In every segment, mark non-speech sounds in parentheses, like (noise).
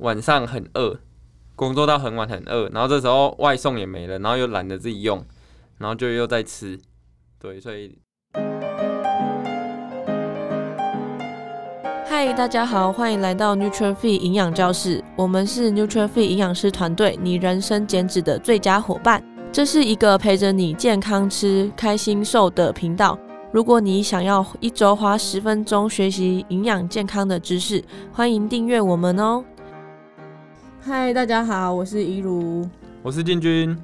晚上很饿，工作到很晚很饿，然后这时候外送也没了，然后又懒得自己用，然后就又在吃，对，所以。嗨，大家好，欢迎来到 Nuture Fit 营养教室，我们是 Nuture Fit 营养师团队，你人生减脂的最佳伙伴。这是一个陪着你健康吃、开心瘦的频道。如果你想要一周花十分钟学习营养健康的知识，欢迎订阅我们哦。嗨，大家好，我是怡如，我是进军。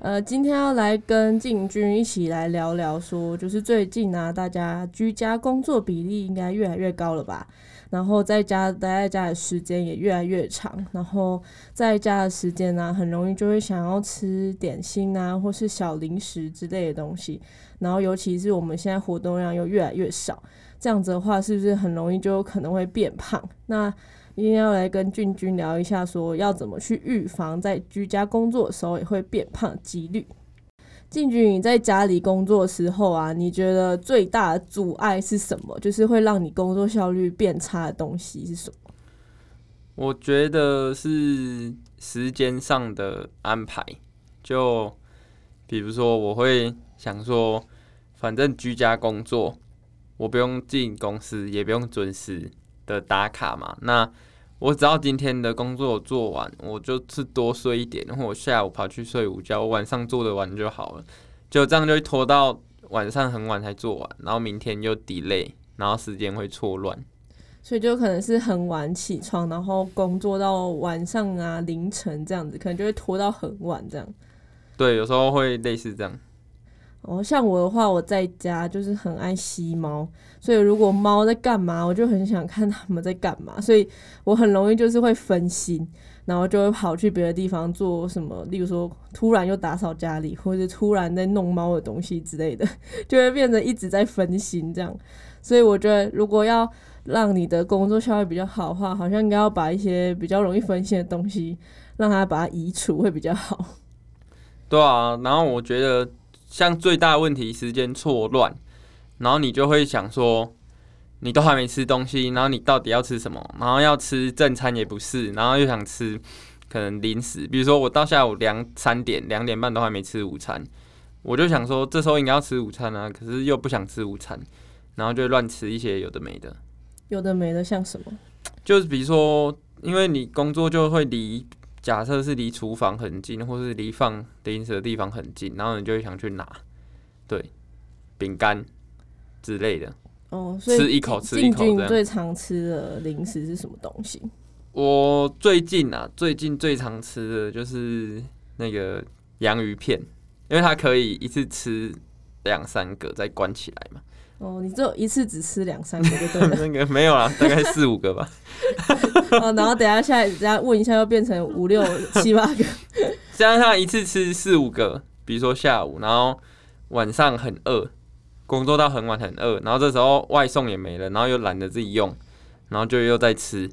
呃，今天要来跟进军一起来聊聊说，说就是最近啊，大家居家工作比例应该越来越高了吧？然后在家待在家的时间也越来越长，然后在家的时间呢、啊，很容易就会想要吃点心啊，或是小零食之类的东西。然后尤其是我们现在活动量又越来越少，这样子的话，是不是很容易就可能会变胖？那今天要来跟俊君聊一下，说要怎么去预防在居家工作的时候也会变胖几率。俊君，你在家里工作的时候啊，你觉得最大的阻碍是什么？就是会让你工作效率变差的东西是什么？我觉得是时间上的安排。就比如说，我会想说，反正居家工作，我不用进公司，也不用准时的打卡嘛。那我只要今天的工作做完，我就是多睡一点，然后我下午跑去睡午觉，我晚上做得完就好了。就这样就会拖到晚上很晚才做完，然后明天又 delay，然后时间会错乱。所以就可能是很晚起床，然后工作到晚上啊凌晨这样子，可能就会拖到很晚这样。对，有时候会类似这样。哦，像我的话，我在家就是很爱吸猫，所以如果猫在干嘛，我就很想看它们在干嘛，所以我很容易就是会分心，然后就会跑去别的地方做什么，例如说突然又打扫家里，或者突然在弄猫的东西之类的，(laughs) 就会变得一直在分心这样。所以我觉得，如果要让你的工作效率比较好的话，好像应该要把一些比较容易分心的东西，让它把它移除会比较好。(laughs) 对啊，然后我觉得。像最大的问题，时间错乱，然后你就会想说，你都还没吃东西，然后你到底要吃什么？然后要吃正餐也不是，然后又想吃可能零食，比如说我到下午两三点、两点半都还没吃午餐，我就想说这时候应该要吃午餐啊，可是又不想吃午餐，然后就乱吃一些有的没的。有的没的像什么？就是比如说，因为你工作就会离。假设是离厨房很近，或是离放零食的地方很近，然后你就会想去拿，对，饼干之类的。哦，所以吃一口，吃一口。进军最常吃的零食是什么东西？我最近啊，最近最常吃的就是那个洋芋片，因为它可以一次吃两三个，再关起来嘛。哦，你只有一次只吃两三个 (laughs) 就对了。那个没有啦，大概四五个吧。(laughs) 哦，然后等下下来，等下问一下，又变成五六七八个。加上一次吃四五个，比如说下午，然后晚上很饿，工作到很晚很饿，然后这时候外送也没了，然后又懒得自己用，然后就又在吃。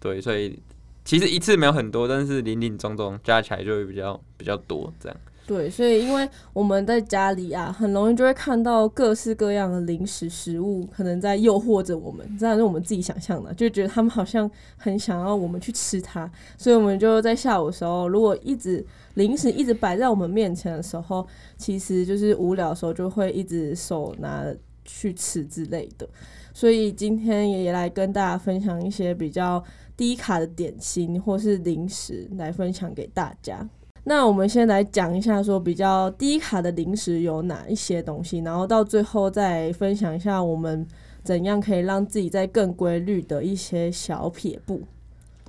对，所以其实一次没有很多，但是零零总总加起来就会比较比较多这样。对，所以因为我们在家里啊，很容易就会看到各式各样的零食食物，可能在诱惑着我们，这样是我们自己想象的，就觉得他们好像很想要我们去吃它，所以我们就在下午的时候，如果一直零食一直摆在我们面前的时候，其实就是无聊的时候就会一直手拿去吃之类的。所以今天也来跟大家分享一些比较低卡的点心或是零食来分享给大家。那我们先来讲一下，说比较低卡的零食有哪一些东西，然后到最后再分享一下我们怎样可以让自己在更规律的一些小撇步。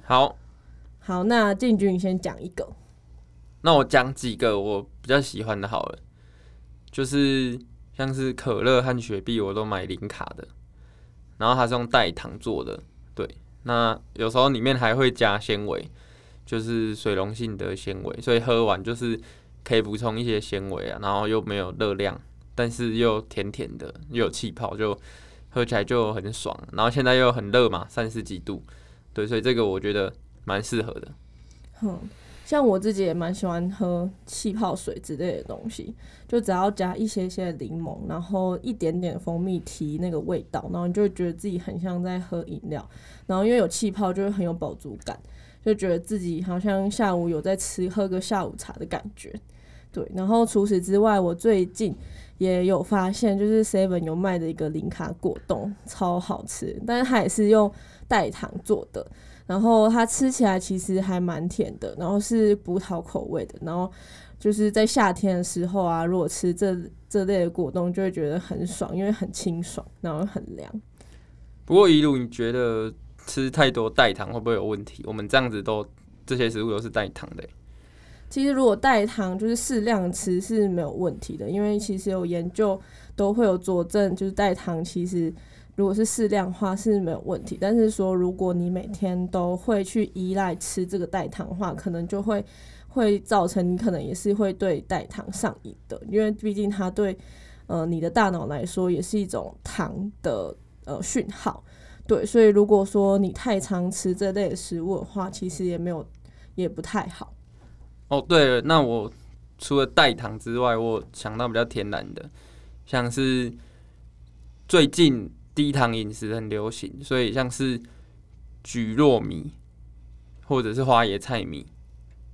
好，好，那进军你先讲一个。那我讲几个我比较喜欢的，好了，就是像是可乐和雪碧，我都买零卡的，然后它是用代糖做的，对，那有时候里面还会加纤维。就是水溶性的纤维，所以喝完就是可以补充一些纤维啊，然后又没有热量，但是又甜甜的，又有气泡，就喝起来就很爽。然后现在又很热嘛，三十几度，对，所以这个我觉得蛮适合的。嗯，像我自己也蛮喜欢喝气泡水之类的东西，就只要加一些些柠檬，然后一点点蜂蜜提那个味道，然后你就觉得自己很像在喝饮料，然后因为有气泡就会很有饱足感，就觉得自己好像下午有在吃喝个下午茶的感觉。对，然后除此之外，我最近也有发现，就是 Seven 有卖的一个零卡果冻，超好吃，但是它也是用代糖做的，然后它吃起来其实还蛮甜的，然后是葡萄口味的，然后就是在夏天的时候啊，如果吃这这类的果冻，就会觉得很爽，因为很清爽，然后很凉。不过一路你觉得吃太多代糖会不会有问题？我们这样子都这些食物都是代糖的。其实如果代糖就是适量吃是没有问题的，因为其实有研究都会有佐证，就是代糖其实如果是适量的话是没有问题。但是说如果你每天都会去依赖吃这个代糖的话，可能就会会造成你可能也是会对代糖上瘾的，因为毕竟它对呃你的大脑来说也是一种糖的呃讯号。对，所以如果说你太常吃这类食物的话，其实也没有也不太好。哦，对了，那我除了代糖之外，我想到比较天然的，像是最近低糖饮食很流行，所以像是蒟蒻米或者是花椰菜米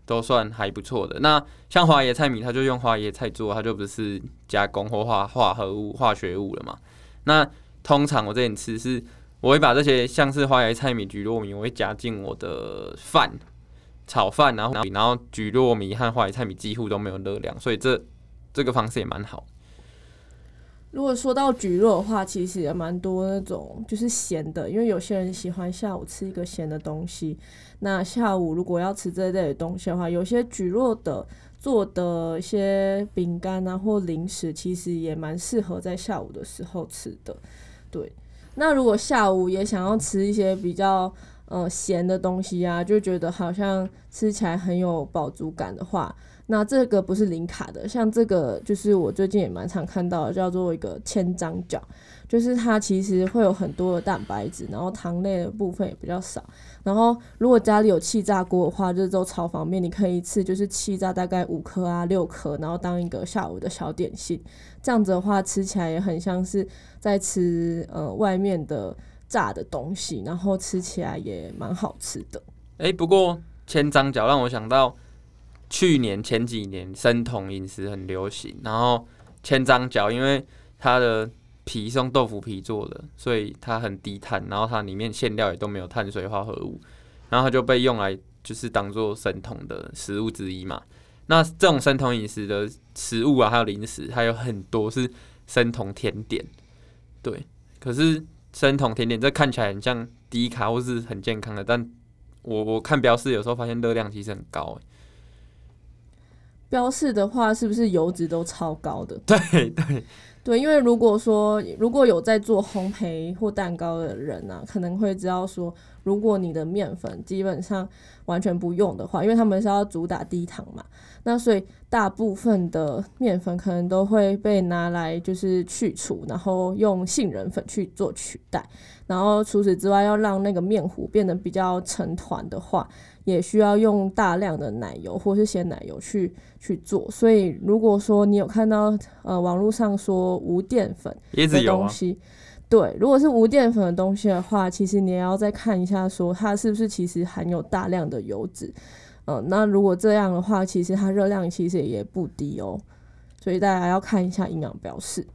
都算还不错的。那像花椰菜米，它就用花椰菜做，它就不是加工或化化合物、化学物了嘛。那通常我这点吃是，我会把这些像是花椰菜米、蒟蒻米，我会加进我的饭。炒饭，然后然后蒟蒻米和花椰菜米几乎都没有热量，所以这这个方式也蛮好。如果说到蒟蒻的话，其实也蛮多那种就是咸的，因为有些人喜欢下午吃一个咸的东西。那下午如果要吃这类的东西的话，有些蒟蒻的做的一些饼干啊或零食，其实也蛮适合在下午的时候吃的。对，那如果下午也想要吃一些比较。呃，咸的东西啊，就觉得好像吃起来很有饱足感的话，那这个不是零卡的，像这个就是我最近也蛮常看到的，叫做一个千张角，就是它其实会有很多的蛋白质，然后糖类的部分也比较少，然后如果家里有气炸锅的话，就都超方便，你可以一次就是气炸大概五颗啊六颗，然后当一个下午的小点心，这样子的话吃起来也很像是在吃呃外面的。炸的东西，然后吃起来也蛮好吃的。哎、不过千张饺让我想到去年前几年生酮饮食很流行，然后千张饺因为它的皮是用豆腐皮做的，所以它很低碳，然后它里面馅料也都没有碳水化合物，然后它就被用来就是当做生酮的食物之一嘛。那这种生酮饮食的食物啊，还有零食，还有很多是生酮甜点，对，可是。生酮甜点，这看起来很像低卡或是很健康的，但我我看标示有时候发现热量其实很高。标示的话，是不是油脂都超高的？(laughs) 对对对，因为如果说如果有在做烘焙或蛋糕的人呢、可能会知道说，如果你的面粉基本上完全不用的话，因为他们是要主打低糖嘛。那所以大部分的面粉可能都会被拿来就是去除，然后用杏仁粉去做取代。然后除此之外，要让那个面糊变得比较成团的话，也需要用大量的奶油或是鲜奶油去去做。所以如果说你有看到呃网络上说无淀粉的东西，对，如果是无淀粉的东西的话，其实你也要再看一下说它是不是其实含有大量的油脂。嗯，那如果这样的话，其实它热量其实也不低哦，所以大家要看一下营养标示。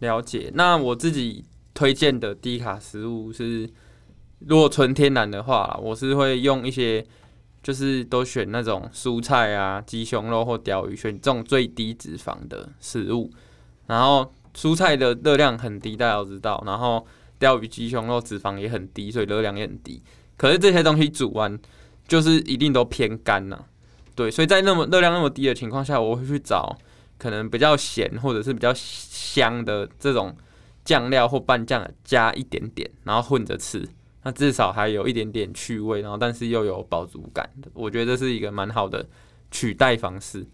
了解。那我自己推荐的低卡食物是，如果纯天然的话，我是会用一些，就是都选那种蔬菜啊、鸡胸肉或鲷鱼，选这种最低脂肪的食物。然后蔬菜的热量很低，大家都知道。然后鲷鱼、鸡胸肉脂肪也很低，所以热量也很低。可是这些东西煮完。就是一定都偏干呐，对，所以在那么热量那么低的情况下，我会去找可能比较咸或者是比较香的这种酱料或拌酱加一点点，然后混着吃，那至少还有一点点趣味，然后但是又有饱足感的，我觉得这是一个蛮好的取代方式。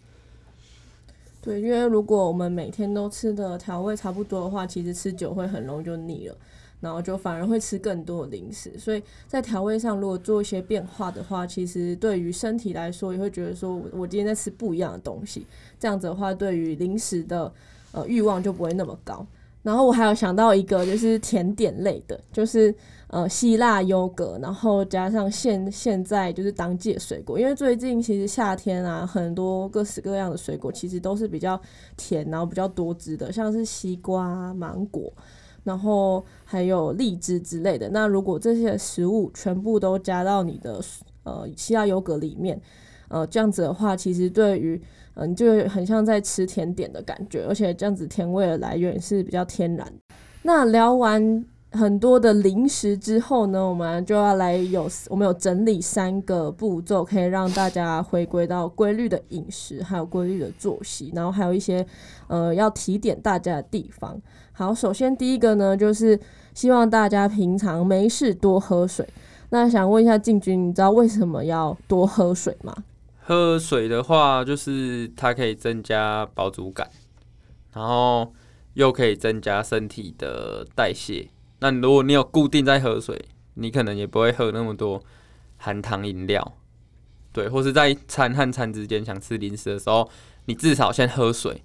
对，因为如果我们每天都吃的调味差不多的话，其实吃久会很容易就腻了。然后就反而会吃更多的零食。所以在调味上，如果做一些变化的话，其实对于身体来说，也会觉得说我今天在吃不一样的东西。这样子的话，对于零食的呃欲望就不会那么高。然后我还有想到一个，就是甜点类的，就是。呃，希腊优格，然后加上现现在就是当季的水果，因为最近其实夏天啊，很多各式各样的水果其实都是比较甜，然后比较多汁的，像是西瓜、芒果，然后还有荔枝之类的。那如果这些食物全部都加到你的呃希腊优格里面，呃，这样子的话，其实对于嗯、就很像在吃甜点的感觉，而且这样子甜味的来源是比较天然。那聊完。很多的零食之后呢，我们就要来有我们有整理三个步骤，可以让大家回归到规律的饮食，还有规律的作息，然后还有一些呃要提点大家的地方。好，首先第一个呢，就是希望大家平常没事多喝水。那想问一下进军，你知道为什么要多喝水吗？喝水的话，就是它可以增加饱足感，然后又可以增加身体的代谢。那如果你有固定在喝水，你可能也不会喝那么多含糖饮料，对，或是在餐和餐之间想吃零食的时候，你至少先喝水。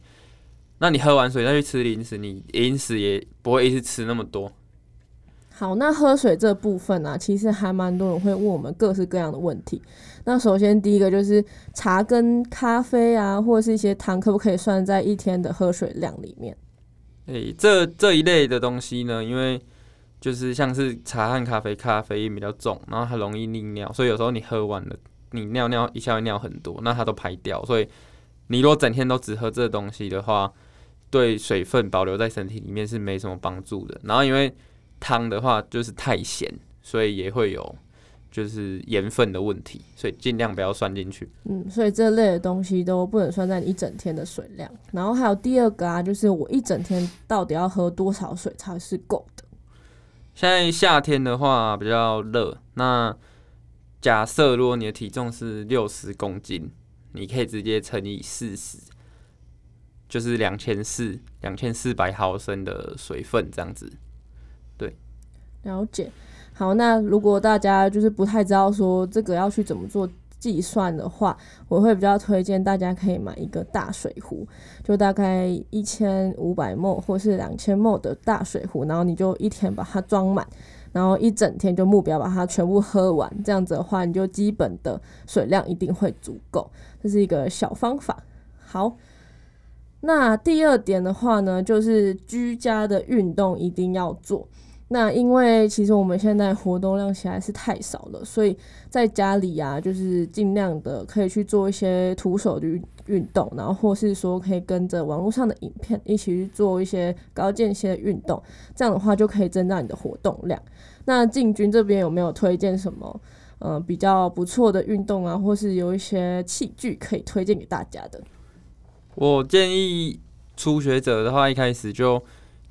那你喝完水再去吃零食，你零食也不会一直吃那么多。好，那喝水这部分啊，其实还蛮多人会问我们各式各样的问题。那首先第一个就是茶跟咖啡啊，或者是一些糖，可不可以算在一天的喝水量里面？诶、这这一类的东西呢，因为就是像是茶和咖啡，咖啡因比较重，然后它容易利尿，所以有时候你喝完了，你尿尿一下会尿很多，那它都排掉。所以你如果整天都只喝这东西的话，对水分保留在身体里面是没什么帮助的。然后因为汤的话就是太咸，所以也会有就是盐分的问题，所以尽量不要算进去。嗯，所以这类的东西都不能算在你一整天的水量。然后还有第二个啊，就是我一整天到底要喝多少水才是够的？现在夏天的话比较热，那假设如果你的体重是六十公斤，你可以直接乘以四十，就是两千四两千四百毫升的水分这样子。对，了解。好，那如果大家就是不太知道说这个要去怎么做。计算的话，我会比较推荐大家可以买一个大水壶，就大概一千五百 ml 或是两千 ml 的大水壶，然后你就一天把它装满，然后一整天就目标把它全部喝完。这样子的话，你就基本的水量一定会足够。这是一个小方法。好，那第二点的话呢，就是居家的运动一定要做。那因为其实我们现在活动量实在是太少了，所以在家里啊，就是尽量的可以去做一些徒手的运动，然后或是说可以跟着网络上的影片一起去做一些高间歇的运动，这样的话就可以增加你的活动量。那进军这边有没有推荐什么呃比较不错的运动啊，或是有一些器具可以推荐给大家的？我建议初学者的话，一开始就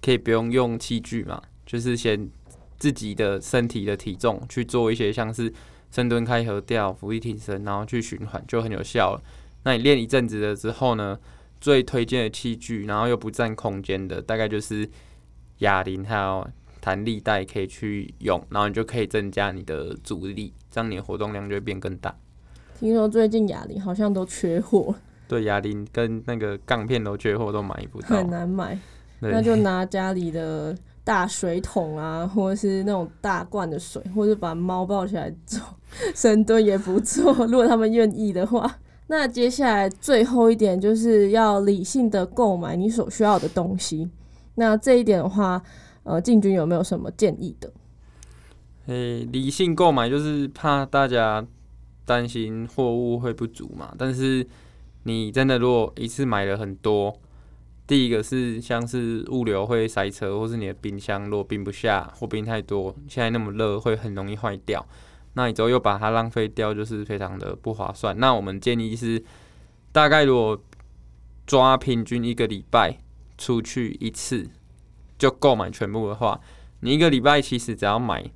可以不用用器具嘛。就是先自己的身体的体重去做一些像是深蹲、开合跳、伏地挺身，然后去循环就很有效了。那你练一阵子了之后呢，最推荐的器具，然后又不占空间的，大概就是哑铃还有弹力带可以去用，然后你就可以增加你的阻力，这样你的活动量就会变更大。听说最近哑铃好像都缺货。对，哑铃跟那个杠片都缺货，都买不到，很难买。那就拿家里的。大水桶啊，或者是那种大罐的水，或者把猫抱起来做深蹲也不错。如果他们愿意的话，那接下来最后一点就是要理性的购买你所需要的东西。那这一点的话，呃，进军有没有什么建议的？诶、理性购买就是怕大家担心货物会不足嘛。但是你真的如果一次买了很多。第一个是像是物流会塞车，或是你的冰箱如果冰不下或冰太多，现在那么热会很容易坏掉。那你之后又把它浪费掉，就是非常的不划算。那我们建议是，大概如果抓平均一个礼拜出去一次就购买全部的话，你一个礼拜其实只要买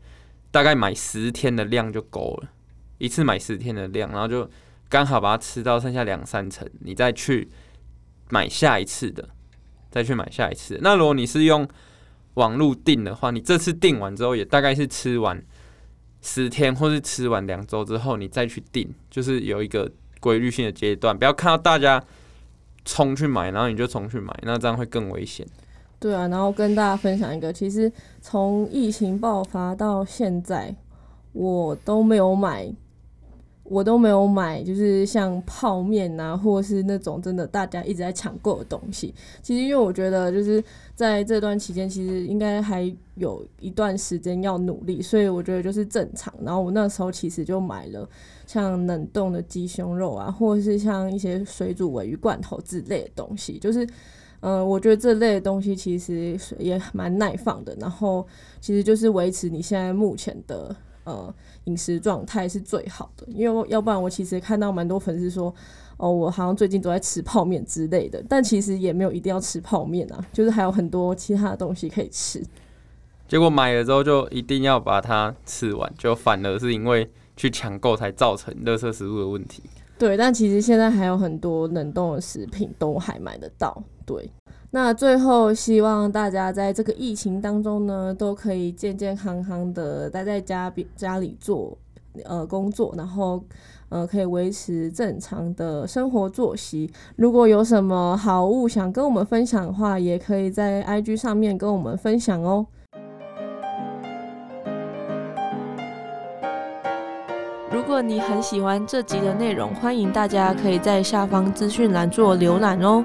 大概买十天的量就够了，一次买十天的量，然后就刚好把它吃到剩下两三成，你再去买下一次的。再去买下一次。那如果你是用网路订的话，你这次订完之后，也大概是吃完十天，或是吃完两周之后，你再去订，就是有一个规律性的阶段，不要看到大家冲去买，然后你就冲去买，那这样会更危险。对啊，然后跟大家分享一个，其实从疫情爆发到现在，我都没有买。我都没有买，就是像泡面啊，或是那种真的大家一直在抢购的东西。其实，因为我觉得就是在这段期间，其实应该还有一段时间要努力，所以我觉得就是正常。然后我那时候其实就买了像冷冻的鸡胸肉啊，或是像一些水煮鮪鱼罐头之类的东西。就是，嗯、我觉得这类的东西其实也蛮耐放的。然后，其实就是维持你现在目前的。呃，饮食状态是最好的，因为要不然我其实看到蛮多粉丝说，哦，我好像最近都在吃泡面之类的，但其实也没有一定要吃泡面啊，(laughs) 就是还有很多其他的东西可以吃。结果买了之后就一定要把它吃完，就反而是因为去抢购才造成垃圾食物的问题。对，但其实现在还有很多冷冻的食品都还买得到，对。那最后，希望大家在这个疫情当中呢，都可以健健康康的待在家家里做呃工作，然后呃可以维持正常的生活作息。如果有什么好物想跟我们分享的话，也可以在 IG 上面跟我们分享哦。如果你很喜欢这集的内容，欢迎大家可以在下方资讯栏做浏览哦。